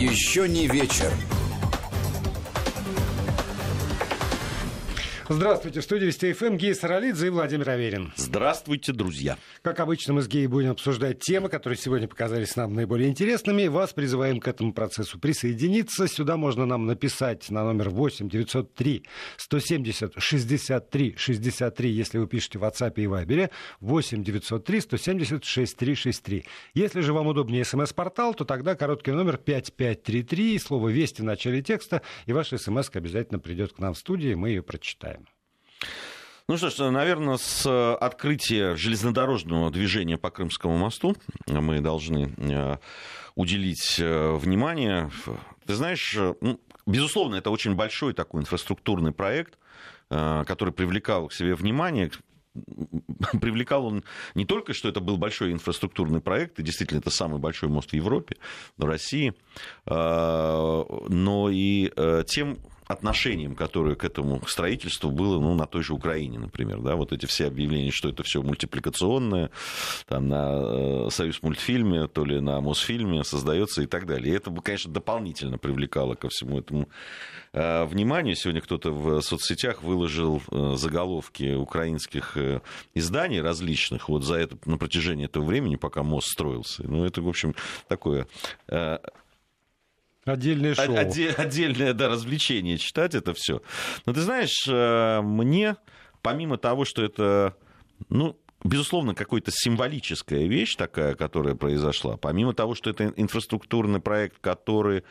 Еще не вечер. Здравствуйте, в студии Вести ФМ Гея Саралидзе и Владимир Аверин. Здравствуйте, друзья. Как обычно, мы с Геей будем обсуждать темы, которые сегодня показались нам наиболее интересными. Вас призываем к этому процессу присоединиться. Сюда можно нам написать на номер 8 903 170 63 63, если вы пишете в WhatsApp и Viber. 8 903 170 6363. Если же вам удобнее смс-портал, то тогда короткий номер 5533, слово «Вести» в начале текста, и ваша смс обязательно придет к нам в студии, мы ее прочитаем. Ну что ж, наверное, с открытия железнодорожного движения по Крымскому мосту мы должны э, уделить э, внимание. Ты знаешь, э, ну, безусловно, это очень большой такой инфраструктурный проект, который привлекал к себе внимание, привлекал он не только, что это был большой инфраструктурный проект, и действительно это самый большой мост в Европе, в России, но и тем отношением, которое к этому строительству было ну, на той же Украине, например. Да? Вот эти все объявления, что это все мультипликационное, там, на э, Союз мультфильме, то ли на Мосфильме создается и так далее. И это бы, конечно, дополнительно привлекало ко всему этому э, внимание. Сегодня кто-то в соцсетях выложил э, заголовки украинских изданий различных вот за это, на протяжении этого времени, пока мост строился. Ну, это, в общем, такое Отдельное шоу. Отдель, отдельное, да, развлечение читать это все. Но ты знаешь, э, мне, помимо того, что это, ну, безусловно, какая-то символическая вещь такая, которая произошла. Помимо того, что это инфраструктурный проект, который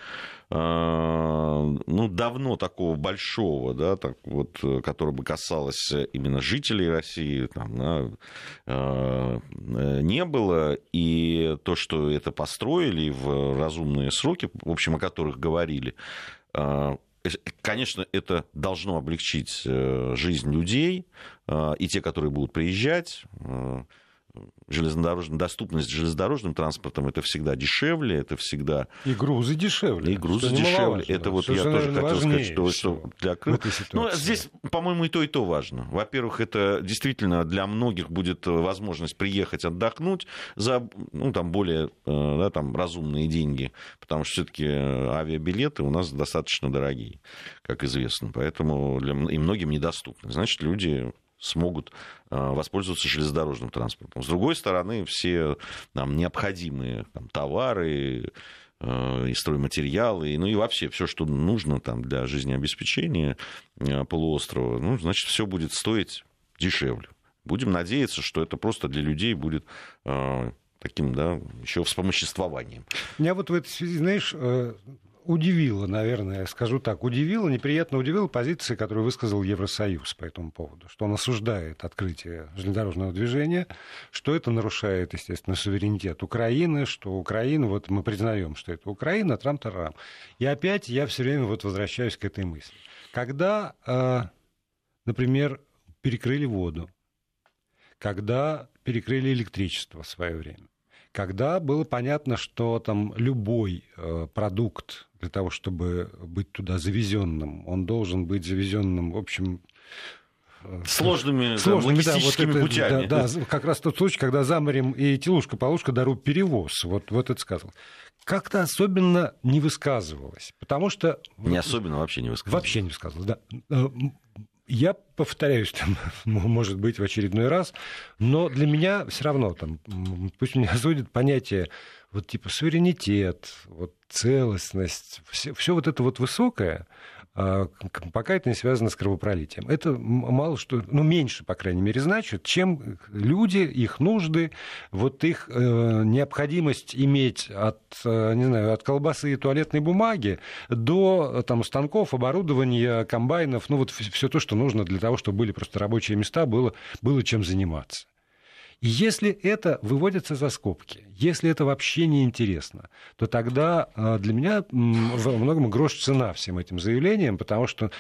э, ну, давно такого большого, да, так вот, который бы касалось именно жителей России, там, да, э, не было. И то, что это построили в разумные сроки, в общем, о которых говорили, э, Конечно, это должно облегчить жизнь людей, и те, которые будут приезжать, железнодорожная доступность железнодорожным транспортом это всегда дешевле, это всегда... И грузы дешевле. И грузы дешевле. Это вот я тоже хотел сказать, что, что для. Ну, здесь, по-моему, и то, и то важно. Во-первых, это действительно для многих будет возможность приехать отдохнуть за ну, там, более э, да, там, разумные деньги, потому что все-таки авиабилеты у нас достаточно дорогие, как известно. Поэтому для... и многим недоступны. Значит, люди смогут э, воспользоваться железнодорожным транспортом. С другой стороны, все нам необходимые там, товары, э, и стройматериалы, ну и вообще все, что нужно там для жизнеобеспечения э, полуострова, ну, значит, все будет стоить дешевле. Будем надеяться, что это просто для людей будет таким, да, еще вспомоществованием. Меня вот в этой связи, знаешь, удивило, наверное, скажу так, удивило, неприятно удивило позиция, которую высказал Евросоюз по этому поводу, что он осуждает открытие железнодорожного движения, что это нарушает, естественно, суверенитет Украины, что Украина, вот мы признаем, что это Украина, трам-тарам. И опять я все время вот возвращаюсь к этой мысли. Когда, э, например, перекрыли воду, когда перекрыли электричество в свое время, когда было понятно, что там любой э, продукт для того, чтобы быть туда завезенным, он должен быть завезенным, в общем, э, сложными, сложными да, логистическими да, вот путями. Да, да, как раз тот случай, когда за морем и телушка-полушка дарут перевоз. Вот, вот это сказал. Как-то особенно не высказывалось, потому что... Не особенно, вообще не высказывалось. Вообще не высказывалось, да. Я повторяюсь, там, может быть, в очередной раз, но для меня все равно, там, пусть меня судит понятие вот типа суверенитет, вот целостность, все, все вот это вот высокое, пока это не связано с кровопролитием. Это мало что, ну, меньше, по крайней мере, значит, чем люди, их нужды, вот их э, необходимость иметь от, э, не знаю, от колбасы и туалетной бумаги до там, станков, оборудования, комбайнов, ну, вот все то, что нужно для того, чтобы были просто рабочие места, было, было чем заниматься. И если это выводится за скобки, если это вообще не интересно, то тогда а, для меня во многом грош цена всем этим заявлениям, потому что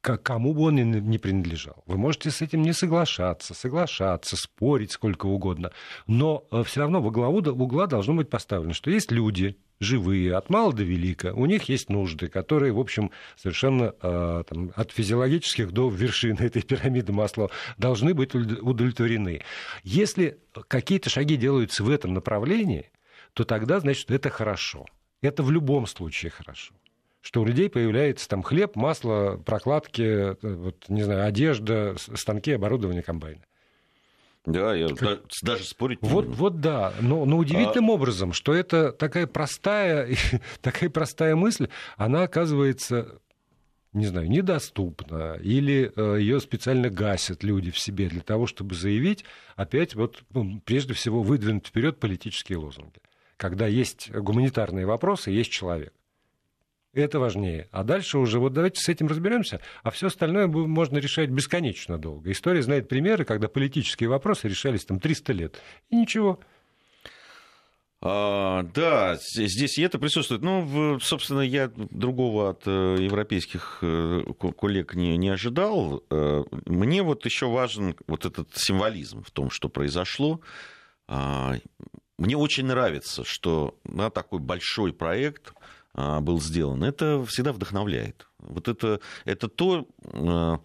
кому бы он ни принадлежал. Вы можете с этим не соглашаться, соглашаться, спорить сколько угодно, но э, все равно во главу угла должно быть поставлено, что есть люди, живые, от мала до велика. У них есть нужды, которые, в общем, совершенно э, там, от физиологических до вершины этой пирамиды масла должны быть удовлетворены. Если какие-то шаги делаются в этом направлении, то тогда, значит, это хорошо. Это в любом случае хорошо что у людей появляется там хлеб, масло, прокладки, э, вот, не знаю, одежда, станки, оборудование комбайна. Да, я как... даже спорить не вот, буду. Вот да, но, но удивительным а... образом, что это такая простая, такая простая мысль, она оказывается не знаю, недоступна, или э, ее специально гасят люди в себе для того, чтобы заявить, опять вот, ну, прежде всего, выдвинуть вперед политические лозунги. Когда есть гуманитарные вопросы, есть человек. Это важнее. А дальше уже вот давайте с этим разберемся, а все остальное можно решать бесконечно долго. История знает примеры, когда политические вопросы решались там 300 лет. И ничего. А, да, здесь и это присутствует. Ну, собственно, я другого от э, европейских э, коллег не, не ожидал. Э, мне вот еще важен вот этот символизм в том, что произошло. А, мне очень нравится, что на такой большой проект был сделан, это всегда вдохновляет. Вот это, это то, а,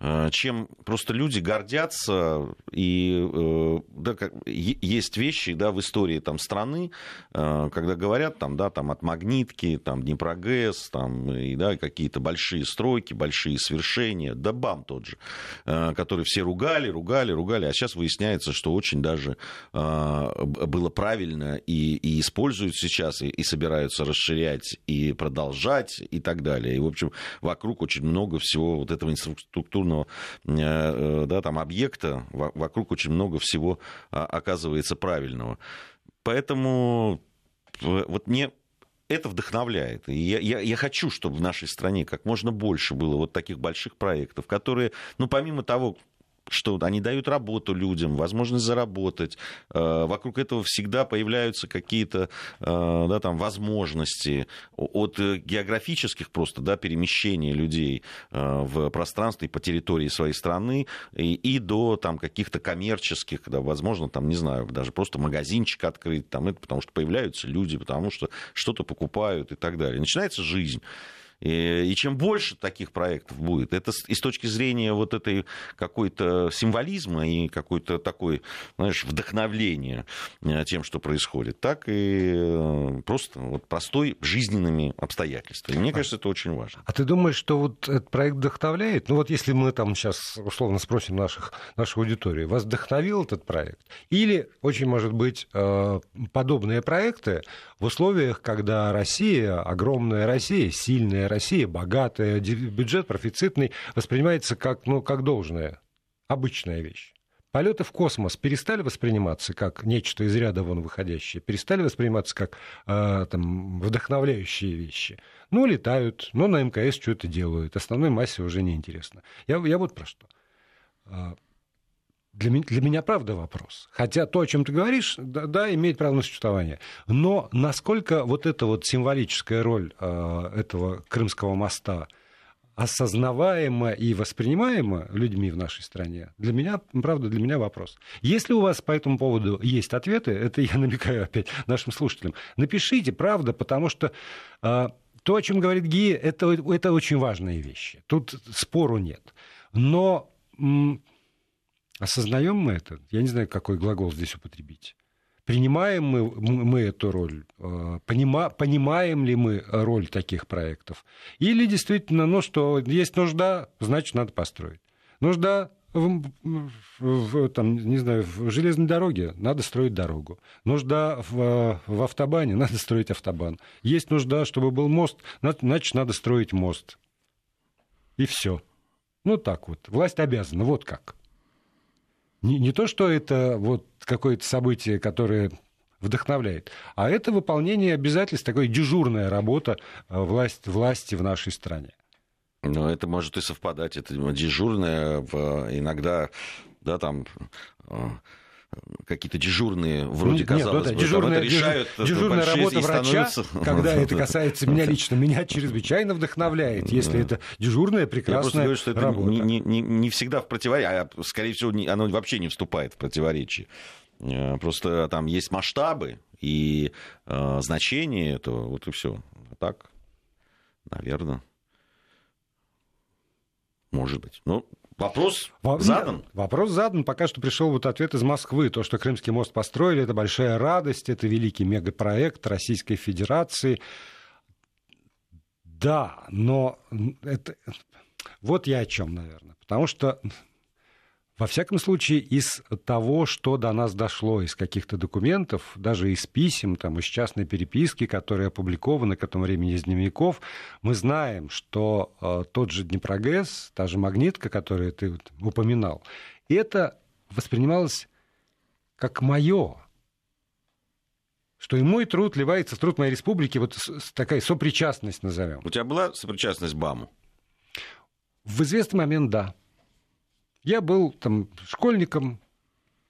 а, чем просто люди гордятся, и э, да, есть вещи да, в истории там, страны, когда говорят там, да, там, от Магнитки, там, Днепрогэс, там, и, да, какие-то большие стройки, большие свершения, да БАМ тот же, который все ругали, ругали, ругали, а сейчас выясняется, что очень даже было правильно и, и используют сейчас, и, и собираются расширять, и продолжать, и так далее. И, в общем, вокруг очень много всего вот этого инфраструктурного э, э, да, там, объекта, вокруг очень много всего а, оказывается правильного. Поэтому вот мне это вдохновляет. И я, я, я хочу, чтобы в нашей стране как можно больше было вот таких больших проектов, которые, ну, помимо того, что они дают работу людям, возможность заработать. Э, вокруг этого всегда появляются какие-то э, да, там, возможности от географических просто да, перемещения людей э, в пространстве и по территории своей страны и, и до там, каких-то коммерческих, да, возможно, там, не знаю, даже просто магазинчик открыть, там, это потому что появляются люди, потому что что-то покупают и так далее. Начинается жизнь. И, чем больше таких проектов будет, это и с точки зрения вот этой какой-то символизма и какой-то такой, знаешь, вдохновления э, тем, что происходит, так и э, просто вот простой жизненными обстоятельствами. Мне кажется, это очень важно. А ты думаешь, что вот этот проект вдохновляет? Ну вот если мы там сейчас условно спросим наших, нашу аудиторию, вас вдохновил этот проект? Или очень может быть э, подобные проекты в условиях, когда Россия, огромная Россия, сильная Россия богатая, бюджет профицитный, воспринимается как, ну, как должное, обычная вещь. Полеты в космос перестали восприниматься как нечто из ряда вон выходящее, перестали восприниматься как э, там, вдохновляющие вещи. Ну, летают, но на МКС что-то делают, основной массе уже неинтересно. Я, я вот про что. Для, для меня правда вопрос. Хотя то, о чем ты говоришь, да, да, имеет право на существование. Но насколько вот эта вот символическая роль э, этого Крымского моста осознаваема и воспринимаема людьми в нашей стране, для меня, правда, для меня вопрос. Если у вас по этому поводу есть ответы, это я намекаю опять нашим слушателям, напишите, правда, потому что э, то, о чем говорит Гия, это, это очень важные вещи. Тут спору нет. Но Осознаем мы это? Я не знаю, какой глагол здесь употребить. Принимаем мы, мы эту роль? Э, понима, понимаем ли мы роль таких проектов? Или действительно, ну что, есть нужда, значит, надо построить. Нужда в, в, там, не знаю, в железной дороге, надо строить дорогу. Нужда в, в автобане, надо строить автобан. Есть нужда, чтобы был мост, значит, надо строить мост. И все. Ну так вот. Власть обязана. Вот как. Не, не то, что это вот какое-то событие, которое вдохновляет, а это выполнение обязательств, такая дежурная работа э, власть, власти в нашей стране. Ну, это может и совпадать. Это дежурное иногда, да, там э, какие-то дежурные, вроде Нет, казалось да, да, бы, дежурная, решают дежурная работа врача, когда это касается меня лично, меня чрезвычайно вдохновляет, если это дежурная прекрасная Я просто говорю, что это не, не, не всегда в противоречии, а скорее всего оно вообще не вступает в противоречие. Э, просто там есть масштабы и э, значение этого, вот и все. Так, наверное, может быть. Ну, Вопрос задан? Вопрос задан. Пока что пришел вот ответ из Москвы. То, что Крымский мост построили, это большая радость, это великий мегапроект Российской Федерации. Да, но это... вот я о чем, наверное. Потому что во всяком случае, из того, что до нас дошло, из каких-то документов, даже из писем, там, из частной переписки, которые опубликованы к этому времени из дневников, мы знаем, что э, тот же Днепрогэс, та же магнитка, которую ты упоминал, это воспринималось как мое, что и мой труд ливается в труд моей республики, вот такая сопричастность назовем. У тебя была сопричастность БАМу? В известный момент, да. Я был там школьником,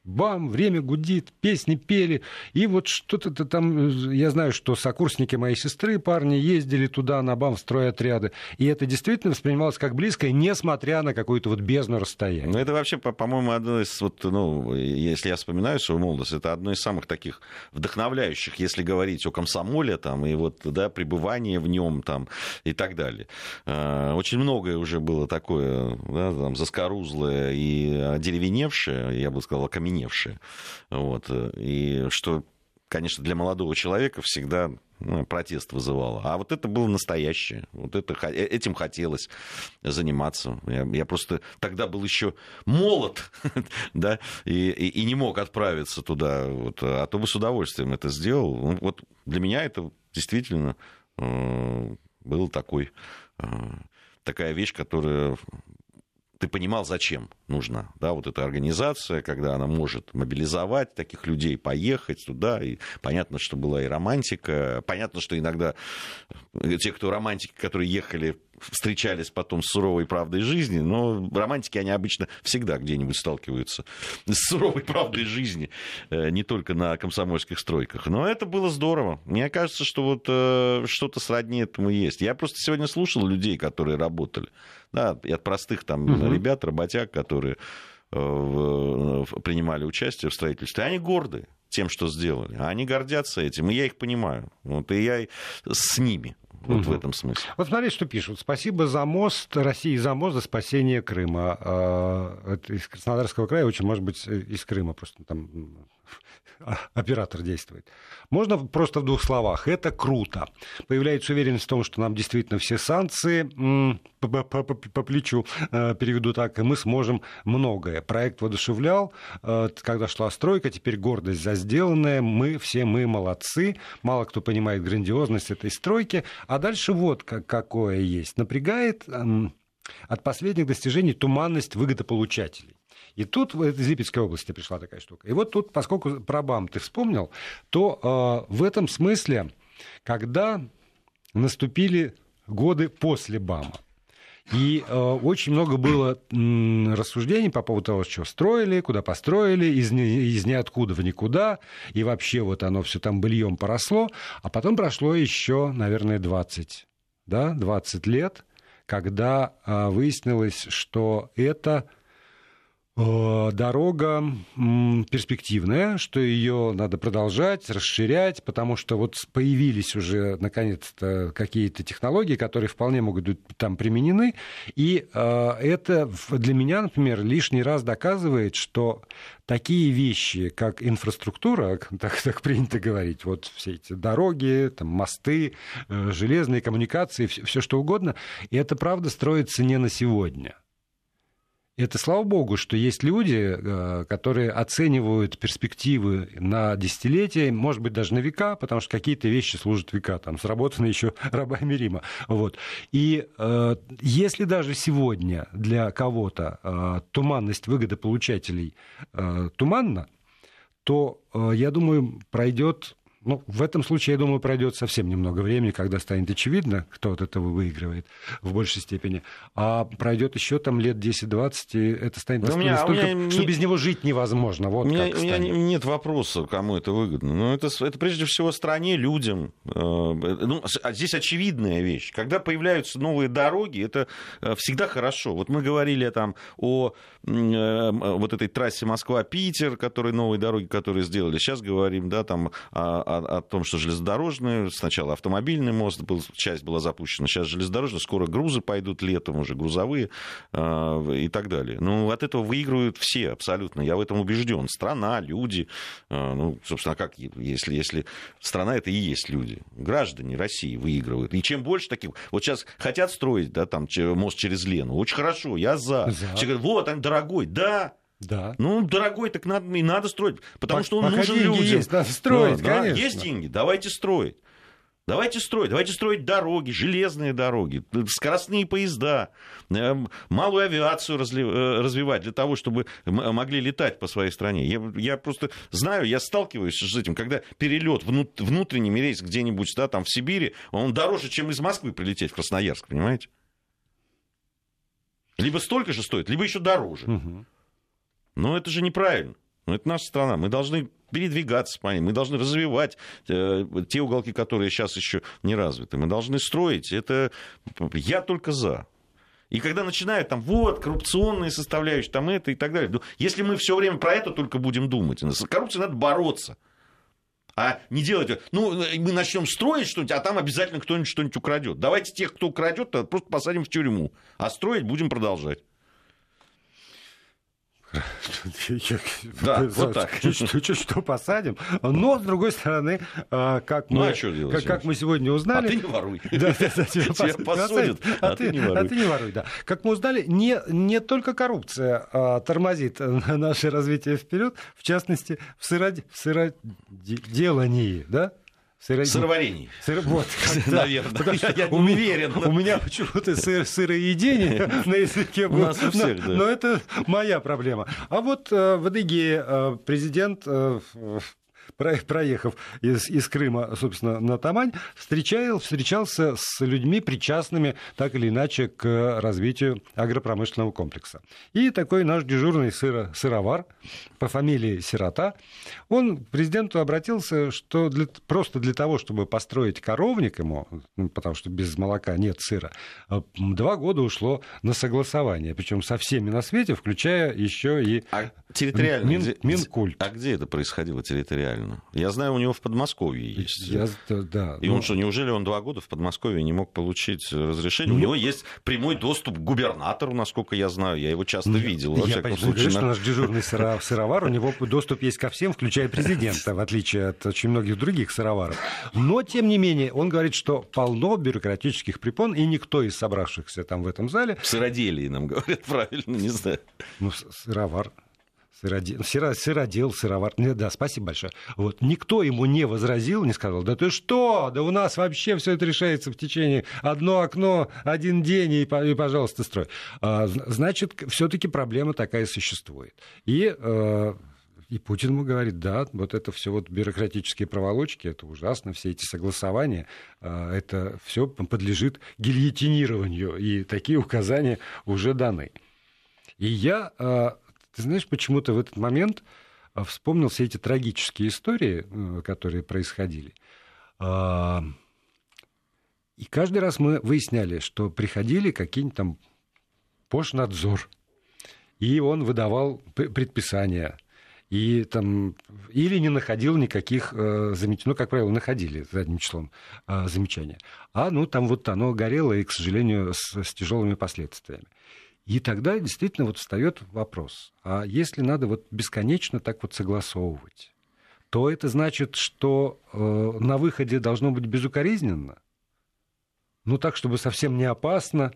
бам, время гудит, песни пели. И вот что-то там, я знаю, что сокурсники моей сестры, парни, ездили туда на бам в стройотряды. И это действительно воспринималось как близкое, несмотря на какую-то вот бездну расстояния. Ну, это вообще, по-моему, одно из, вот, ну, если я вспоминаю свою молодость, это одно из самых таких вдохновляющих, если говорить о комсомоле, там, и вот, да, пребывание в нем, там, и так далее. А, очень многое уже было такое, да, там, заскорузлое и деревеневшее, я бы сказал, окаменевшее окаменевшие. Вот. И что, конечно, для молодого человека всегда ну, протест вызывало. А вот это было настоящее. Вот это, э, этим хотелось заниматься. Я, я просто тогда был еще молод, да, и, и, и не мог отправиться туда. Вот, а то бы с удовольствием это сделал. Ну, вот для меня это действительно э, был такой, э, такая вещь, которая ты понимал, зачем нужна да, вот эта организация, когда она может мобилизовать таких людей, поехать туда. И понятно, что была и романтика. Понятно, что иногда те, кто романтики, которые ехали встречались потом с суровой правдой жизни, но романтики, они обычно всегда где-нибудь сталкиваются с суровой правдой жизни, э, не только на комсомольских стройках. Но это было здорово. Мне кажется, что вот э, что-то сродни этому есть. Я просто сегодня слушал людей, которые работали, да, и от простых там угу. ребят, работяг, которые э, принимали участие в строительстве, они горды тем, что сделали. Они гордятся этим, и я их понимаю. Вот, и я с ними. Вот угу. в этом смысле. Вот смотрите, что пишут. Спасибо за мост, России за мост, за спасение Крыма. А, это из Краснодарского края, очень, может быть, из Крыма просто там оператор действует. Можно просто в двух словах. Это круто. Появляется уверенность в том, что нам действительно все санкции по плечу, э, переведу так, и мы сможем многое. Проект воодушевлял, э, когда шла стройка, теперь гордость за сделанное. Мы все, мы молодцы. Мало кто понимает грандиозность этой стройки. А дальше вот какое есть. Напрягает от последних достижений туманность выгодополучателей. И тут из Липецкой области пришла такая штука. И вот тут, поскольку про БАМ ты вспомнил, то э, в этом смысле, когда наступили годы после БАМа, и э, очень много было м, рассуждений по поводу того, что строили, куда построили, из, из ниоткуда в никуда, и вообще вот оно все там быльем поросло. А потом прошло еще, наверное, 20, да, 20 лет, когда э, выяснилось, что это дорога перспективная, что ее надо продолжать, расширять, потому что вот появились уже наконец-то какие-то технологии, которые вполне могут быть там применены, и э, это для меня, например, лишний раз доказывает, что такие вещи, как инфраструктура, так, так принято говорить, вот все эти дороги, там, мосты, э, железные коммуникации, все, все что угодно, и это правда строится не на сегодня – это слава богу, что есть люди, э, которые оценивают перспективы на десятилетия, может быть, даже на века, потому что какие-то вещи служат века, там сработаны еще рабами Рима. Вот. И э, если даже сегодня для кого-то э, туманность выгодополучателей э, туманна, то, э, я думаю, пройдет ну, в этом случае, я думаю, пройдет совсем немного времени, когда станет очевидно, кто от этого выигрывает в большей степени. А пройдет еще там лет 10-20, и это станет Но меня, настолько, меня что не... без него жить невозможно. Вот у, меня, у меня нет вопроса, кому это выгодно. Но это, это прежде всего стране, людям. Э, ну, а здесь очевидная вещь. Когда появляются новые дороги, это э, всегда хорошо. Вот мы говорили там о э, вот этой трассе Москва-Питер, которые новые дороги, которые сделали. Сейчас говорим, да, там о о, о том, что железнодорожный, сначала автомобильный мост, был, часть была запущена, сейчас железнодорожный, скоро грузы пойдут летом уже, грузовые э, и так далее. Ну, от этого выигрывают все абсолютно, я в этом убежден. Страна, люди, э, ну, собственно, как, если, если страна это и есть люди, граждане России выигрывают. И чем больше таких, вот сейчас хотят строить, да, там, мост через Лену, очень хорошо, я за. за. Все говорят, вот, он дорогой, да, да. Ну, дорогой, так надо, и надо строить, потому что он Пока нужен людям. Есть, надо строить, да, конечно. Да, есть деньги, давайте строить. Давайте строить, давайте строить дороги, железные дороги, скоростные поезда, э, малую авиацию э, развивать для того, чтобы могли летать по своей стране. Я, я просто знаю, я сталкиваюсь с этим, когда перелет внутренний рейс где-нибудь да, там в Сибири, он дороже, чем из Москвы прилететь в Красноярск, понимаете? Либо столько же стоит, либо еще дороже. Угу. Но это же неправильно. Но это наша страна. Мы должны передвигаться по ней, мы должны развивать э, те уголки, которые сейчас еще не развиты. Мы должны строить. Это я только за. И когда начинают там, вот, коррупционные составляющие, там это и так далее. Ну, если мы все время про это только будем думать, с коррупцией надо бороться. А не делать, ну, мы начнем строить что-нибудь, а там обязательно кто-нибудь что-нибудь украдет. Давайте тех, кто украдет, просто посадим в тюрьму. А строить будем продолжать. Да, вот так. Чуть-чуть что посадим. Но, с другой стороны, а, как ну, мы, а как, как мы сегодня узнали... А ты не воруй. Да, да, да, тебя посадят, а, а ты не воруй. А ты не воруй, да. Как мы узнали, не, не только коррупция а, тормозит наше развитие вперед, в частности, в сыроделании, да? Сыро... Сыроварение. Сыр... Вот, наверное. Потому что я, я не уверен. У меня почему-то сыр, сыроедение на языке было. но, но это моя проблема. А вот э, в Адыгее э, президент э, проехав из, из Крыма, собственно, на Тамань, встречал, встречался с людьми, причастными так или иначе к развитию агропромышленного комплекса. И такой наш дежурный сыро, сыровар по фамилии Сирота, он к президенту обратился, что для, просто для того, чтобы построить коровник ему, ну, потому что без молока нет сыра, а, два года ушло на согласование, причем со всеми на свете, включая еще и а территориально, Мин, где, Минкульт. А где это происходило территориально? Правильно. Я знаю, у него в Подмосковье есть. Я, да, И ну... он что, неужели он два года в Подмосковье не мог получить разрешение? Ну... У него есть прямой доступ к губернатору, насколько я знаю. Я его часто ну, видел. Во я случае, говорю, что наш дежурный сыровар, у него доступ есть ко всем, включая президента, в отличие от очень многих других сыроваров. Но, тем не менее, он говорит, что полно бюрократических препон, и никто из собравшихся там в этом зале... В сыроделии нам говорят правильно, не знаю. Ну, сыровар. Сыродел, сыро, сыродел, сыровар. Да, спасибо большое. Вот. Никто ему не возразил, не сказал, да ты что, да у нас вообще все это решается в течение одно окно, один день, и, и пожалуйста, строй. А, значит, все-таки проблема такая существует. И э, и Путин ему говорит, да, вот это все вот бюрократические проволочки, это ужасно, все эти согласования, а, это все подлежит гильотинированию, и такие указания уже даны. И я а, ты знаешь, почему-то в этот момент а, вспомнил все эти трагические истории, э, которые происходили. А, и каждый раз мы выясняли, что приходили какие-нибудь там Пошнадзор, и он выдавал предписания, и там или не находил никаких э, замечаний, ну, как правило, находили задним числом э, замечания, а ну там вот оно горело и, к сожалению, с, с тяжелыми последствиями. И тогда действительно вот встает вопрос, а если надо вот бесконечно так вот согласовывать, то это значит, что э, на выходе должно быть безукоризненно, ну так, чтобы совсем не опасно,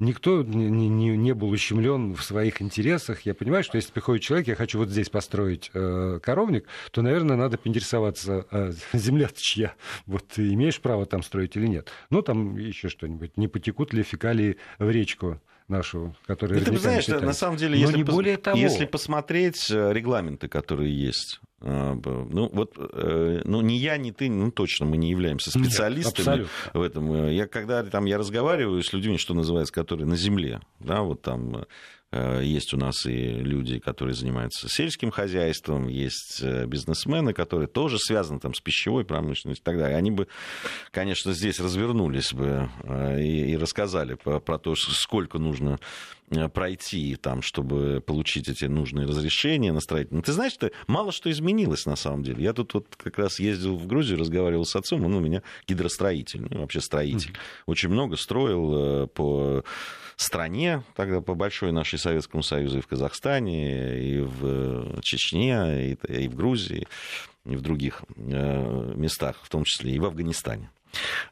никто не, не, не был ущемлен в своих интересах. Я понимаю, что если приходит человек, я хочу вот здесь построить э, коровник, то, наверное, надо поинтересоваться, а земля чья? Вот ты имеешь право там строить или нет? Ну, там еще что-нибудь. Не потекут ли фекалии в речку? Нашу, которая ну, ты знаешь, считает. на самом деле, если, не пос... более того. если посмотреть э, регламенты, которые есть, э, ну вот, э, ну не я, не ты, ну точно мы не являемся специалистами Нет, в этом. Я когда там я разговариваю с людьми, что называется, которые на земле, да, вот там есть у нас и люди, которые занимаются сельским хозяйством, есть э, бизнесмены, которые тоже связаны там, с пищевой промышленностью и так далее. Они бы, конечно, здесь развернулись бы э, и, и рассказали про, то, сколько нужно пройти, там, чтобы получить эти нужные разрешения на строительство. Но ты знаешь, что мало что изменилось изменилось на самом деле. Я тут вот как раз ездил в Грузию, разговаривал с отцом, он у меня гидростроитель, ну, вообще строитель. Mm-hmm. Очень много строил по стране, тогда по большой нашей Советскому Союзу, и в Казахстане, и в Чечне, и в Грузии, и в других э, местах, в том числе и в Афганистане.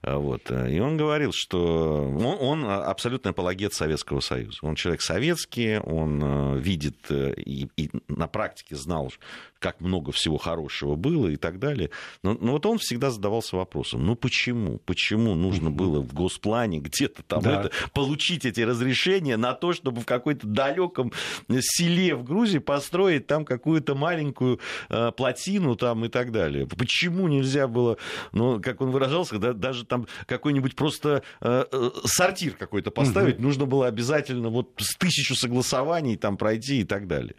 А, вот. И он говорил, что он, он абсолютно апологет Советского Союза. Он человек советский, он э, видит э, и, и на практике знал, как много всего хорошего было и так далее. Но, но вот он всегда задавался вопросом, ну почему? Почему нужно было в госплане где-то там да. это, получить эти разрешения на то, чтобы в какой-то далеком селе в Грузии построить там какую-то маленькую э, плотину там и так далее? Почему нельзя было, ну, как он выражался, да, даже там какой-нибудь просто э, э, сортир какой-то поставить, угу. нужно было обязательно вот с тысячу согласований там пройти и так далее.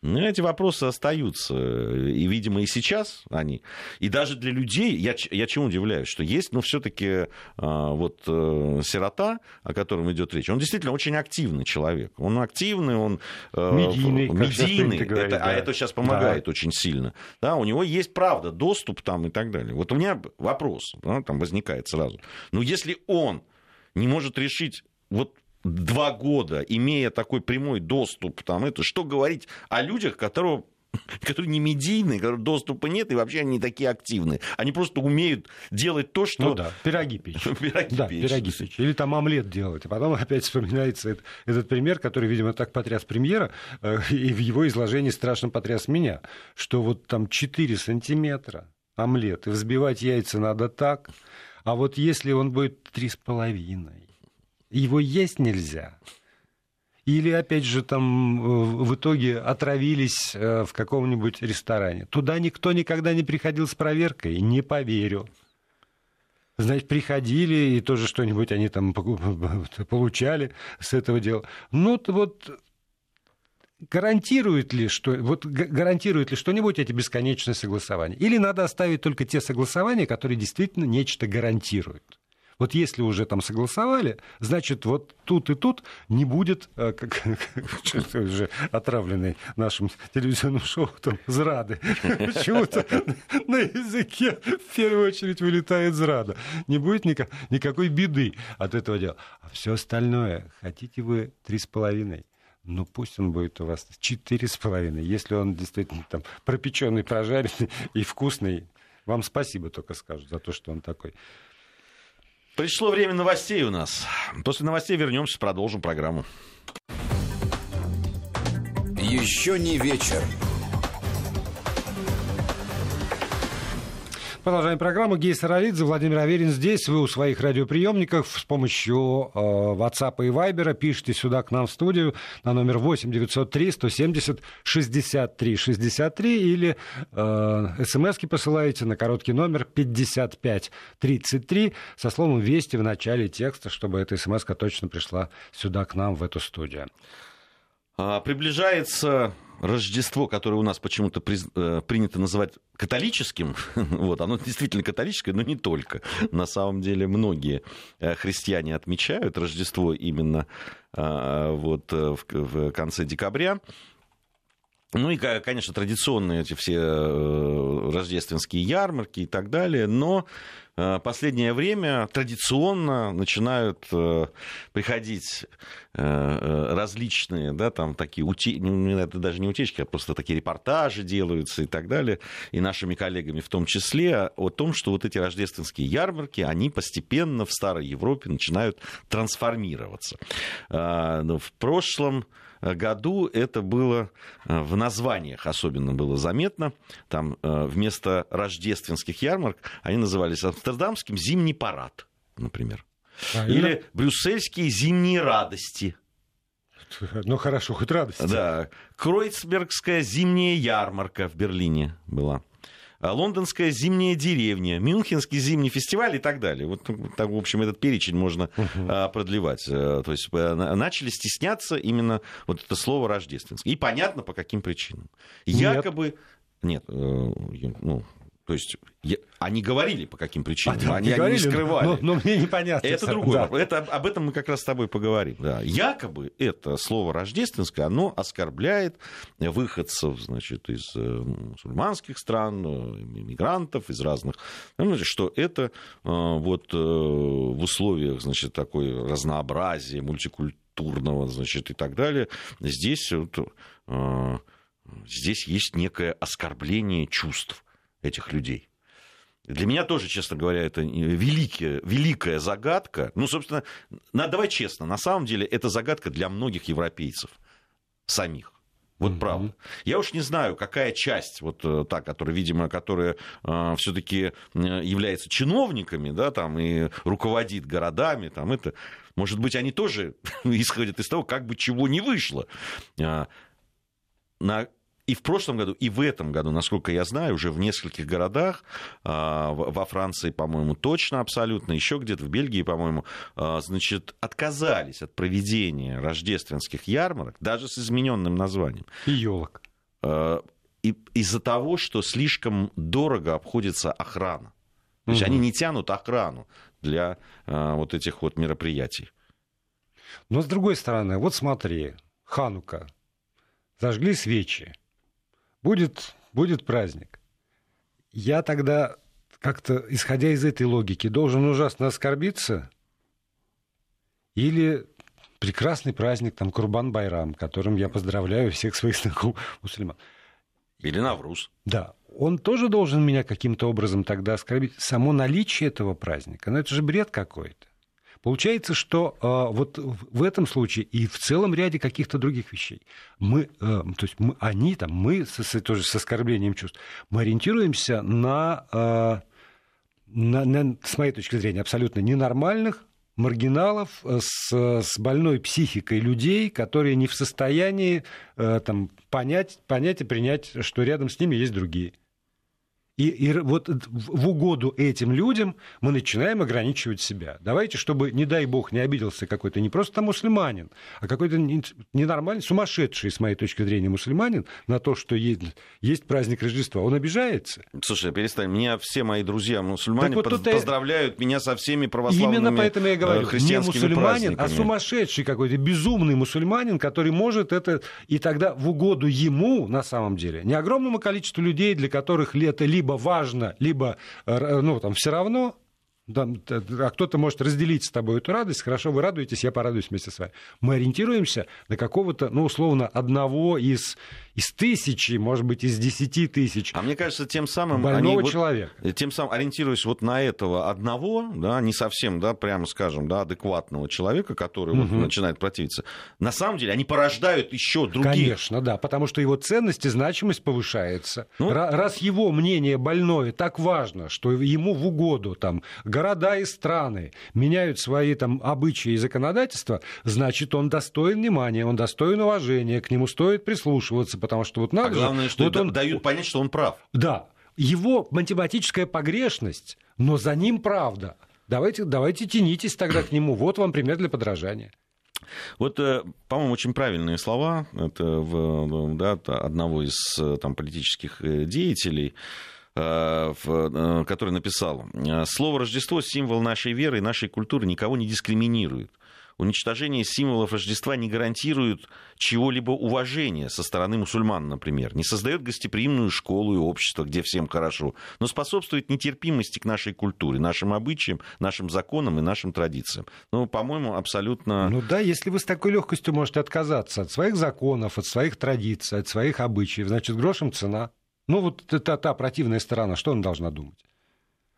Ну, эти вопросы остаются. И, видимо, и сейчас они. И даже для людей, я, я чему удивляюсь, что есть, ну, все-таки а, вот э, сирота, о котором идет речь, он действительно очень активный человек. Он активный, он э, медийный, медийный это, а да. а это сейчас помогает да. очень сильно. Да, у него есть, правда, доступ там и так далее. Вот у меня вопрос да, там возникает сразу. Ну, если он не может решить вот два года, имея такой прямой доступ, там, это, что говорить о людях, которые которые не медийные, которые доступа нет, и вообще они не такие активные. Они просто умеют делать то, что... Ну да, пироги печь. пироги да, печь. пироги печь. Или там омлет делать. И потом опять вспоминается этот, этот пример, который, видимо, так потряс премьера, э, и в его изложении страшно потряс меня, что вот там 4 сантиметра омлет, и взбивать яйца надо так, а вот если он будет три с половиной, его есть нельзя. Или, опять же, там э, в итоге отравились э, в каком-нибудь ресторане. Туда никто никогда не приходил с проверкой, не поверю. Значит, приходили, и тоже что-нибудь они там получали с этого дела. Ну, вот гарантирует ли, что, вот гарантирует ли что-нибудь эти бесконечные согласования? Или надо оставить только те согласования, которые действительно нечто гарантируют? Вот если уже там согласовали, значит, вот тут и тут не будет, как, как уже отравленный нашим телевизионным шоу, там, зрады. Почему-то на языке в первую очередь вылетает зрада. Не будет никак, никакой беды от этого дела. А все остальное, хотите вы три с половиной, ну пусть он будет у вас четыре с половиной. Если он действительно там пропеченный, прожаренный и вкусный, вам спасибо только скажут за то, что он такой. Пришло время новостей у нас. После новостей вернемся, продолжим программу. Еще не вечер. Продолжаем программу. Гей Саралидзе, Владимир Аверин здесь. Вы у своих радиоприемников с помощью э, WhatsApp и Viber пишите сюда к нам в студию на номер 8 903 170 63 63 или э, смс-ки посылаете на короткий номер 55 33 со словом «Вести» в начале текста, чтобы эта смс точно пришла сюда к нам в эту студию. А, приближается Рождество, которое у нас почему-то при, э, принято называть католическим, вот, оно действительно католическое, но не только. На самом деле многие э, христиане отмечают Рождество именно э, вот, в, в конце декабря. Ну и, конечно, традиционные эти все рождественские ярмарки и так далее, но Э, последнее время традиционно начинают э, приходить э, различные, да, там такие, ну, это даже не утечки, а просто такие репортажи делаются и так далее, и нашими коллегами в том числе, о том, что вот эти рождественские ярмарки, они постепенно в Старой Европе начинают трансформироваться. В прошлом году это было э, в названиях особенно было заметно. Там э, вместо рождественских ярмарок они назывались Амстердамским зимний парад, например. А, Или это... брюссельские зимние радости. Ну хорошо, хоть радость. Да. Кройцбергская зимняя ярмарка в Берлине была. А, лондонская зимняя деревня, Мюнхенский зимний фестиваль и так далее. Вот, так, в общем, этот перечень можно uh-huh. продлевать. Э, то есть э, начали стесняться именно вот это слово рождественское. И понятно, по каким причинам. Нет. Якобы... Нет, э, ну, То есть я, они говорили по каким причинам, а, они, говорили, не скрывали. Но, но мне непонятно. Это другое. Да. Это, об этом мы как раз с тобой поговорим. Да. Якобы это слово рождественское, оно оскорбляет выходцев значит, из э, мусульманских стран, э, иммигрантов из разных. Значит, что это э, вот в условиях значит, такой разнообразия, мультикультурного значит, и так далее, здесь, вот, здесь есть некое оскорбление чувств этих людей. Для меня тоже, честно говоря, это великая, великая загадка. Ну, собственно, надо, давай честно, на самом деле это загадка для многих европейцев самих. Вот mm-hmm. правда. Я уж не знаю, какая часть, вот э, та, которая, видимо, которая э, все-таки э, является чиновниками, да, там, и руководит городами, там, это, может быть, они тоже исходят из того, как бы чего не вышло. Э, на и в прошлом году, и в этом году, насколько я знаю, уже в нескольких городах, а, во Франции, по-моему, точно абсолютно, еще где-то в Бельгии, по-моему, а, значит, отказались от проведения рождественских ярмарок, даже с измененным названием. И елок. А, из-за того, что слишком дорого обходится охрана. То есть угу. они не тянут охрану для вот этих вот мероприятий. Но с другой стороны, вот смотри, Ханука, зажгли свечи, будет, будет праздник. Я тогда как-то, исходя из этой логики, должен ужасно оскорбиться или прекрасный праздник, там, Курбан-Байрам, которым я поздравляю всех своих знакомых мусульман. Или Навруз. Да. Он тоже должен меня каким-то образом тогда оскорбить. Само наличие этого праздника, ну это же бред какой-то. Получается, что э, вот в этом случае и в целом ряде каких-то других вещей мы, э, то есть мы, они там, мы с, с, тоже с оскорблением чувств, мы ориентируемся на, э, на, на, с моей точки зрения, абсолютно ненормальных маргиналов э, с, с больной психикой людей, которые не в состоянии э, там, понять, понять и принять, что рядом с ними есть другие. И, и вот в угоду этим людям мы начинаем ограничивать себя. Давайте, чтобы, не дай бог, не обиделся какой-то не просто мусульманин, а какой-то ненормальный, сумасшедший, с моей точки зрения, мусульманин на то, что есть, есть праздник Рождества. Он обижается. Слушай, перестань. Меня все мои друзья мусульмане вот поз- поздравляют меня со всеми православными Именно поэтому я говорю, э, не мусульманин, а сумасшедший какой-то, безумный мусульманин, который может это... И тогда в угоду ему, на самом деле, не огромному количеству людей, для которых лето либо либо важно, либо э, ну, там, все равно, а кто-то может разделить с тобой эту радость, хорошо, вы радуетесь, я порадуюсь вместе с вами. Мы ориентируемся на какого-то, ну, условно, одного из из тысячи, может быть, из десяти тысяч. А мне кажется, тем самым больного они человека. Вот, тем самым ориентируясь вот на этого одного, да, не совсем, да, прямо скажем, да, адекватного человека, который угу. вот начинает противиться, на самом деле они порождают еще других. Конечно, да, потому что его ценность и значимость повышается. Ну, Раз его мнение больное так важно, что ему в угоду там города и страны меняют свои там обычаи и законодательства, значит, он достоин внимания, он достоин уважения, к нему стоит прислушиваться, потому что вот надо а главное, же, что вот он... дают понять, что он прав. Да, его математическая погрешность, но за ним правда. Давайте, давайте тянитесь тогда к нему. Вот вам пример для подражания. Вот, э, по-моему, очень правильные слова это в, да, одного из э, там, политических э, деятелей, который написал, «Слово Рождество – символ нашей веры и нашей культуры, никого не дискриминирует уничтожение символов Рождества не гарантирует чего-либо уважения со стороны мусульман, например, не создает гостеприимную школу и общество, где всем хорошо, но способствует нетерпимости к нашей культуре, нашим обычаям, нашим законам и нашим традициям. Ну, по-моему, абсолютно... Ну да, если вы с такой легкостью можете отказаться от своих законов, от своих традиций, от своих обычаев, значит, грошем цена. Ну вот это та противная сторона, что она должна думать?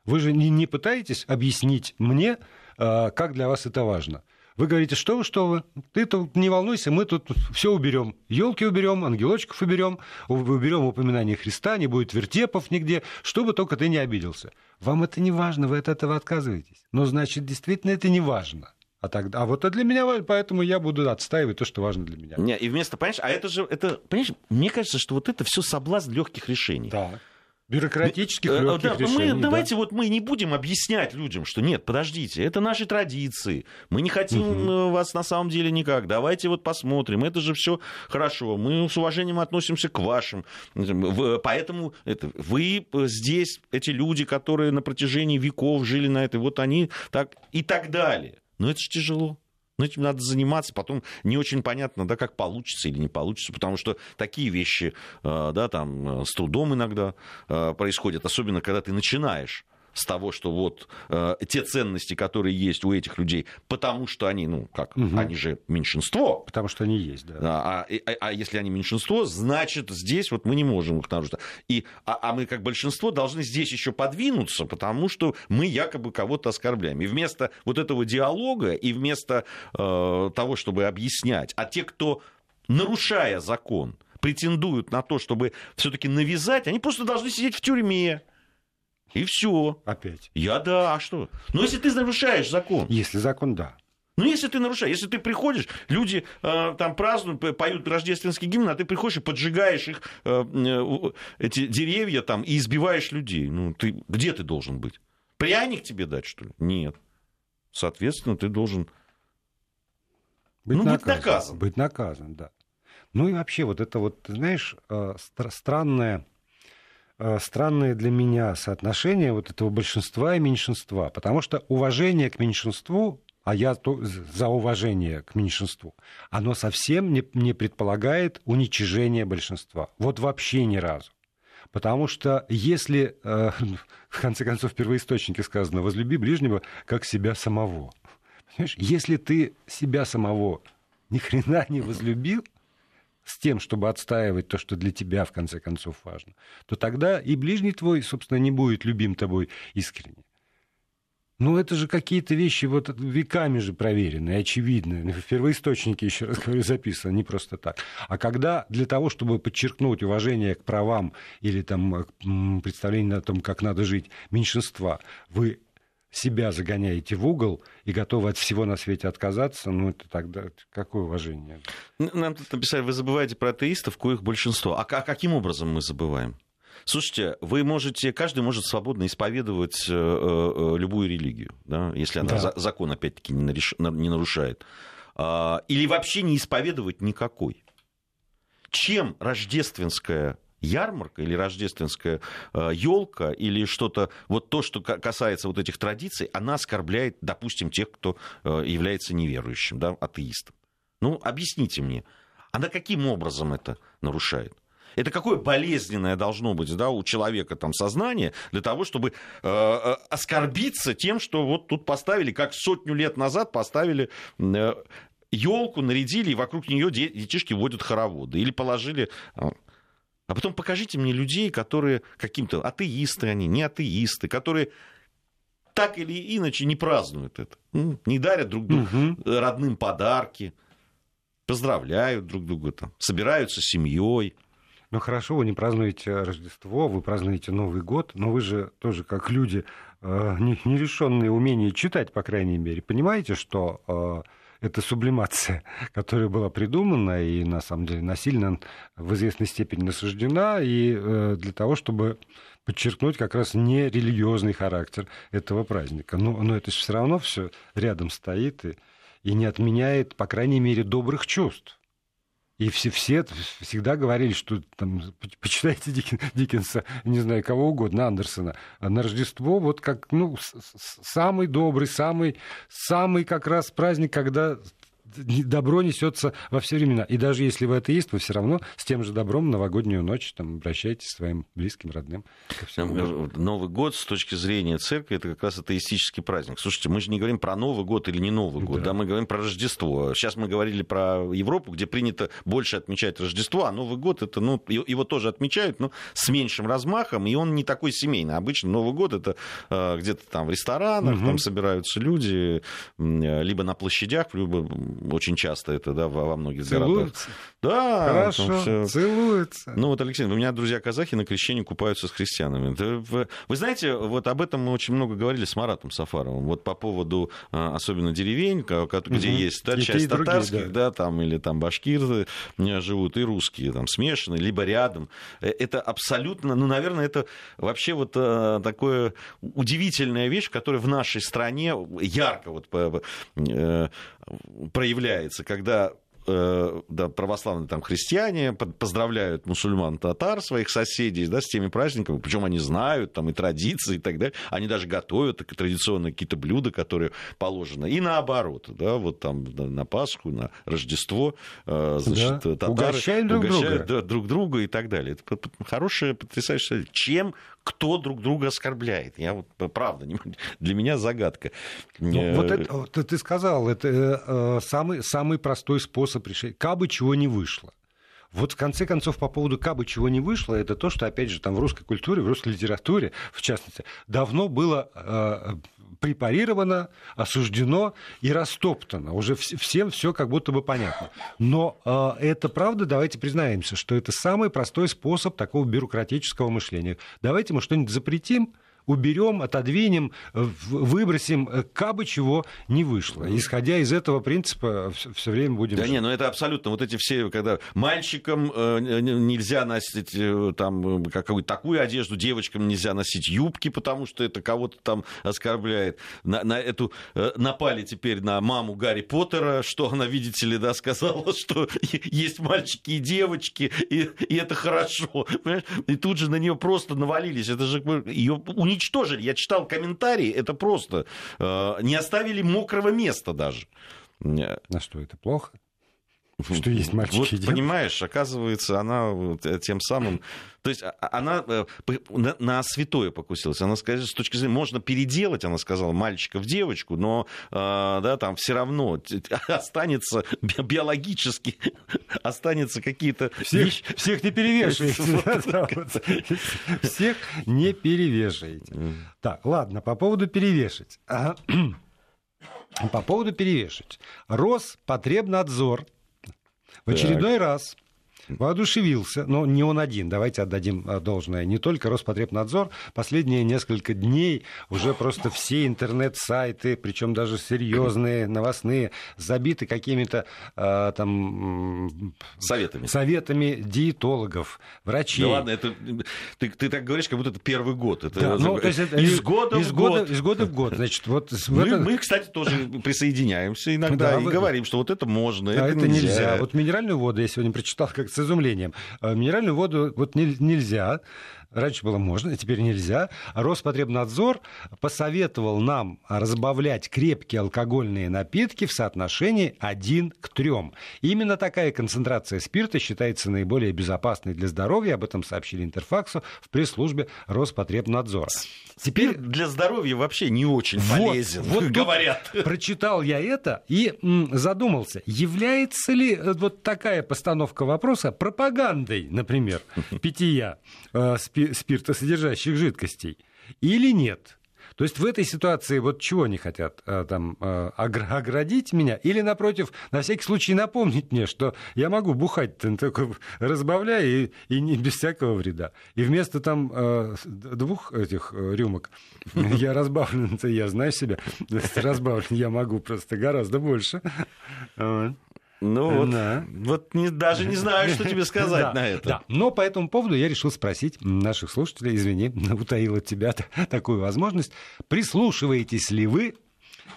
Вы же не, не пытаетесь объяснить мне, а, как для вас это важно. Вы говорите, что вы, что вы, ты тут не волнуйся, мы тут все уберем. Елки уберем, ангелочков уберем, уберем упоминание Христа, не будет вертепов нигде, чтобы только ты не обиделся. Вам это не важно, вы от этого отказываетесь. Но значит, действительно это не важно. А, тогда, а вот это для меня важно, поэтому я буду отстаивать то, что важно для меня. Не, и вместо, понимаешь, а это же, это, понимаешь, мне кажется, что вот это все соблазн легких решений. Да. Бюрократических э, легких да, решений. Мы, да. Давайте вот мы не будем объяснять людям, что нет, подождите, это наши традиции, мы не хотим угу. вас на самом деле никак, давайте вот посмотрим, это же все хорошо, мы с уважением относимся к вашим, поэтому это, вы здесь, эти люди, которые на протяжении веков жили на этой, вот они так и так далее. Но это же тяжело. Но этим надо заниматься, потом не очень понятно, да, как получится или не получится, потому что такие вещи, э, да, там, э, с трудом иногда э, происходят, особенно когда ты начинаешь с того, что вот э, те ценности, которые есть у этих людей, потому что они, ну, как, угу. они же меньшинство. Потому что они есть, да. А, а, а если они меньшинство, значит, здесь вот мы не можем их нарушить. И, а, а мы, как большинство, должны здесь еще подвинуться, потому что мы якобы кого-то оскорбляем. И вместо вот этого диалога, и вместо э, того, чтобы объяснять, а те, кто, нарушая закон, претендуют на то, чтобы все-таки навязать, они просто должны сидеть в тюрьме. И все. Опять. Я да, а что? Ну, если ты нарушаешь закон. Если закон, да. Ну, если ты нарушаешь, если ты приходишь, люди э, там празднуют, поют рождественский гимн, а ты приходишь и поджигаешь их, э, э, эти деревья там, и избиваешь людей. Ну, ты, где ты должен быть? Пряник тебе дать, что ли? Нет. Соответственно, ты должен быть, ну, наказан, быть наказан. Быть наказан, да. Ну и вообще, вот это вот, знаешь, э, странное Э, странное для меня соотношение вот этого большинства и меньшинства, потому что уважение к меньшинству, а я за уважение к меньшинству, оно совсем не, не предполагает уничижение большинства. Вот вообще ни разу. Потому что если, э, в конце концов, в первоисточнике сказано, возлюби ближнего как себя самого. Понимаешь? Если ты себя самого ни хрена не возлюбил, с тем, чтобы отстаивать то, что для тебя, в конце концов, важно, то тогда и ближний твой, собственно, не будет любим тобой искренне. Ну, это же какие-то вещи вот веками же проверенные, очевидные. В первоисточнике, еще раз говорю, записано, не просто так. А когда для того, чтобы подчеркнуть уважение к правам или там представление о том, как надо жить меньшинства, вы себя загоняете в угол и готовы от всего на свете отказаться, ну это тогда какое уважение? Нам тут написали, вы забываете про атеистов, коих большинство. А, а каким образом мы забываем? Слушайте, вы можете, каждый может свободно исповедовать э, э, любую религию, да, если она да. за, закон, опять-таки, не, нареш, не нарушает. А, или вообще не исповедовать никакой. Чем рождественская ярмарка или рождественская елка э, или что-то, вот то, что касается вот этих традиций, она оскорбляет, допустим, тех, кто э, является неверующим, да, атеистом. Ну, объясните мне, она каким образом это нарушает? Это какое болезненное должно быть да, у человека там сознание для того, чтобы э, э оскорбиться тем, что вот тут поставили, как сотню лет назад поставили э, елку, нарядили, и вокруг нее детишки водят хороводы. Или положили а потом покажите мне людей, которые каким-то атеисты они, не атеисты, которые так или иначе не празднуют это, не дарят друг другу угу. родным подарки, поздравляют друг друга, там, собираются с семьей. Ну хорошо, вы не празднуете Рождество, вы празднуете Новый год, но вы же тоже как люди, э, не, не лишенные умения читать, по крайней мере, понимаете, что э, это сублимация, которая была придумана и, на самом деле, насильно в известной степени насаждена, и э, для того, чтобы подчеркнуть как раз не религиозный характер этого праздника. Но, но это же все равно все рядом стоит и, и не отменяет, по крайней мере, добрых чувств. И все, все всегда говорили, что там, почитайте Диккен, Диккенса, не знаю, кого угодно, Андерсона, а на Рождество вот как, ну, самый добрый, самый, самый как раз праздник, когда добро несется во все времена. И даже если вы атеист, вы все равно с тем же добром новогоднюю ночь там, обращаетесь к своим близким, родным. Новый год с точки зрения церкви это как раз атеистический праздник. Слушайте, мы же не говорим про Новый год или не Новый год, да, да мы говорим про Рождество. Сейчас мы говорили про Европу, где принято больше отмечать Рождество, а Новый год это, ну, его тоже отмечают, но с меньшим размахом, и он не такой семейный. Обычно Новый год это э, где-то там в ресторанах, угу. там собираются люди, либо на площадях, либо очень часто это, да, во, во многих Целуются. городах. Да, хорошо, все. целуются. Ну вот, Алексей, у меня друзья-казахи на крещении купаются с христианами. Вы, вы знаете, вот об этом мы очень много говорили с Маратом Сафаровым, вот по поводу а, особенно деревень, где угу. есть да, часть татарских, другие, да. да, там, или там башкиры живут, и русские там смешанные, либо рядом. Э, это абсолютно, ну, наверное, это вообще вот а, такое удивительная вещь, которая в нашей стране ярко вот э, проявляется, когда Э, да, православные там христиане поздравляют мусульман татар своих соседей да, с теми праздниками, причем они знают там и традиции и так далее, они даже готовят традиционные какие-то блюда, которые положены, и наоборот, да, вот там на Пасху, на Рождество, э, значит, да. татары угощают друг угощают друга. друг друга и так далее. Это хорошая, потрясающая чем кто друг друга оскорбляет. Я вот, правда, для меня загадка. Ну, вот это, вот ты сказал, это э, самый, самый простой способ решения. Кабы чего не вышло. Вот в конце концов по поводу кабы чего не вышло, это то, что опять же там в русской культуре, в русской литературе, в частности, давно было э, препарировано, осуждено и растоптано. Уже всем все как будто бы понятно. Но э, это правда, давайте признаемся, что это самый простой способ такого бюрократического мышления. Давайте мы что-нибудь запретим, уберем, отодвинем, выбросим, э, кабы чего не вышло. Исходя из этого принципа, все время будем... Да жить. не, ну это абсолютно, вот эти все, когда мальчикам э, нельзя носить э, там какую-то такую одежду, девочкам нельзя носить юбки, потому что это кого-то там оскорбляет. На, на эту напали теперь на маму Гарри Поттера, что она, видите ли, да, сказала, что есть мальчики и девочки, и, и это хорошо. Понимаешь? И тут же на нее просто навалились. Это же ее уничтожили уничтожили. Я читал комментарии, это просто э, не оставили мокрого места даже. На что это плохо? Что есть мальчики вот, и девочки. Понимаешь, оказывается, она э, тем самым... То есть а, а, она э, на, на святое покусилась. Она сказала, с точки зрения, можно переделать, она сказала, мальчика в девочку, но э, да, там все равно останется биологически, останется какие-то... Всех, всех не перевешиваете. Всех не перевешиваете. Так, ладно, по поводу перевешивать. По поводу перевешивать. Роспотребнадзор в очередной так. раз воодушевился, но не он один, давайте отдадим а, должное, не только Роспотребнадзор, последние несколько дней уже просто все интернет-сайты, причем даже серьезные, новостные, забиты какими-то а, там советами. советами диетологов, врачей. Да ладно, это, ты, ты так говоришь, как будто это первый год. Это, да, ну, то есть это из, года из в года, год. Из года в год. Значит, вот мы, это... мы, кстати, тоже присоединяемся иногда да, и вы... говорим, что вот это можно, а это, это нельзя. нельзя. Вот минеральную воду я сегодня прочитал как изумлением. Э, минеральную воду вот нельзя, раньше было можно, а теперь нельзя. Роспотребнадзор посоветовал нам разбавлять крепкие алкогольные напитки в соотношении 1 к 3. Именно такая концентрация спирта считается наиболее безопасной для здоровья. Об этом сообщили Интерфаксу в пресс-службе Роспотребнадзора. Теперь для здоровья вообще не очень вот, полезен, вот говорят. Прочитал я это и задумался, является ли э, вот такая постановка вопроса пропагандой, например, питья э, спиртосодержащих жидкостей или нет? То есть в этой ситуации вот чего они хотят? А, там, а, оградить меня или, напротив, на всякий случай напомнить мне, что я могу бухать только разбавляя и, и не без всякого вреда. И вместо там а, двух этих э, рюмок я разбавлен, я знаю себя, разбавлен я могу просто гораздо больше. Ну вот, да. вот не, даже не знаю, что тебе сказать да, на это. Да. Но по этому поводу я решил спросить наших слушателей, извини, утаил от тебя такую возможность. Прислушиваетесь ли вы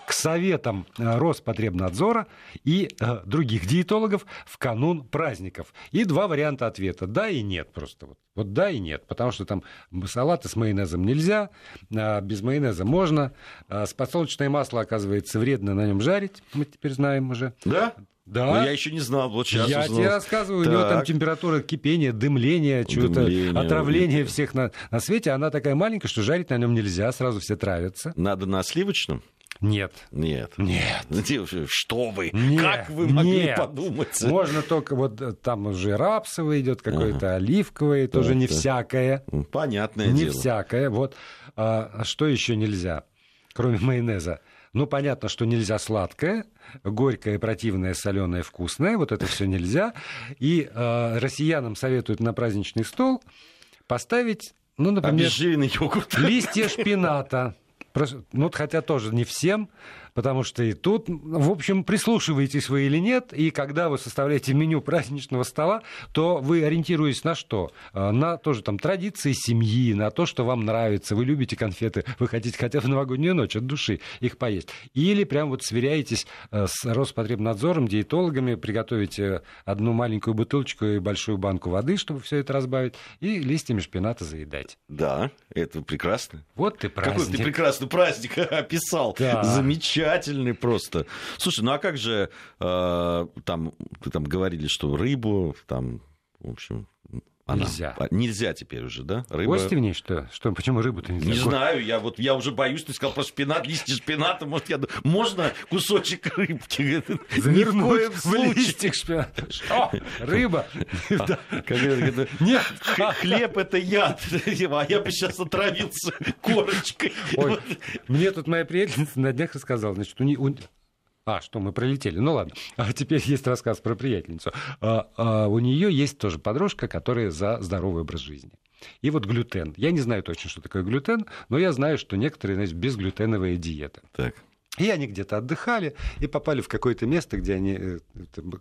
к советам э, Роспотребнадзора и э, других диетологов в канун праздников. И два варианта ответа. Да и нет просто. Вот, вот да и нет. Потому что там салаты с майонезом нельзя, а без майонеза можно. А подсолнечное масло, оказывается, вредно на нем жарить. Мы теперь знаем уже. Да? Да. Но я еще не знал, вот сейчас Я узнал. тебе рассказываю, так. у него там температура кипения, дымления, чего-то, отравление всех на, на свете. Она такая маленькая, что жарить на нем нельзя, сразу все травятся. Надо на сливочном? Нет. Нет. Нет. Что вы? Нет. Как вы могли Нет. подумать? Можно только вот э, там уже рапсовый идет, какой-то ага. оливковый, тоже Это... не всякое. Понятное не дело. Не всякое. Вот. А, а что еще нельзя, кроме майонеза? Ну, понятно, что нельзя сладкое, горькое, противное, соленое, вкусное. Вот это все нельзя. И э, россиянам советуют на праздничный стол поставить, ну, например, йогурт. листья шпината. Ну, хотя тоже не всем, потому что и тут, в общем, прислушиваетесь вы или нет, и когда вы составляете меню праздничного стола, то вы ориентируетесь на что? А, на тоже там традиции семьи, на то, что вам нравится, вы любите конфеты, вы хотите хотя бы в новогоднюю ночь от души их поесть. Или прям вот сверяетесь э, с Роспотребнадзором, диетологами, приготовите одну маленькую бутылочку и большую банку воды, чтобы все это разбавить, и листьями шпината заедать. Да, это прекрасно. Вот ты праздник. Какой ты прекрасный праздник описал. Да. Замечательно замечательный просто. Слушай, ну а как же э, там, вы там говорили, что рыбу, там, в общем, она... Нельзя. А, нельзя теперь уже, да? Рыба... Гости в ней что? что? Почему рыбу-то нельзя? Не знаю, я вот я уже боюсь, ты сказал про шпинат, листья шпината, может, я... Можно кусочек рыбки? Ни в случае. шпината. Что? Рыба? Нет, хлеб это яд, а я бы сейчас отравился корочкой. Мне тут моя приятельница на днях рассказала, значит, у а, что, мы пролетели. Ну ладно. А теперь есть рассказ про приятельницу. А, а, у нее есть тоже подружка, которая за здоровый образ жизни. И вот глютен. Я не знаю точно, что такое глютен, но я знаю, что некоторые, значит, безглютеновая диета. Так. И они где-то отдыхали и попали в какое-то место, где они, э,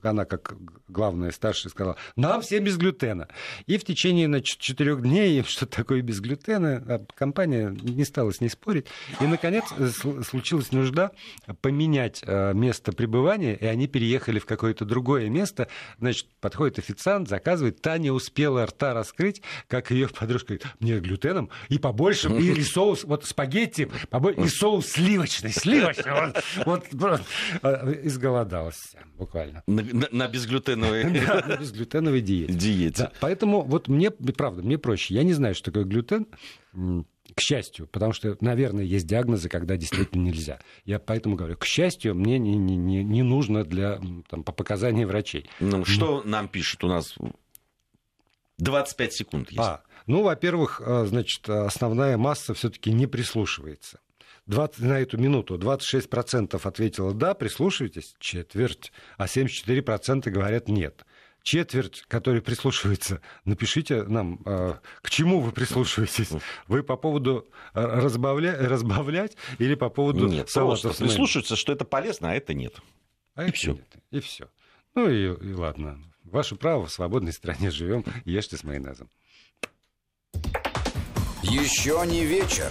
она как главная старшая сказала, нам все без глютена. И в течение значит, четырех дней что такое без глютена, а компания не стала с ней спорить. И, наконец, э, случилась нужда поменять э, место пребывания, и они переехали в какое-то другое место. Значит, подходит официант, заказывает, та не успела рта раскрыть, как ее подружка говорит, мне глютеном и побольше, и соус, вот спагетти, побольше, и соус сливочный, сливочный вот, вот а, изголодался буквально. На, на, на безглютеновой... Да, на безглютеновой диете. диете. Да, поэтому вот мне, правда, мне проще. Я не знаю, что такое глютен, к счастью, потому что, наверное, есть диагнозы, когда действительно нельзя. Я поэтому говорю, к счастью, мне не, не, не, не нужно для, там, по показаниям врачей. Ну, что нам пишут? У нас 25 секунд есть. А, ну, во-первых, а, значит, основная масса все-таки не прислушивается. 20, на эту минуту 26% ответило «да», прислушивайтесь, четверть, а 74% говорят «нет». Четверть, которые прислушиваются, напишите нам, э, к чему вы прислушиваетесь. Вы по поводу разбавля... разбавлять или по поводу Нет, просто прислушиваются, что это полезно, а это нет. А и все. И все. Ну и, и ладно. Ваше право, в свободной стране живем, ешьте с майонезом. Еще не вечер.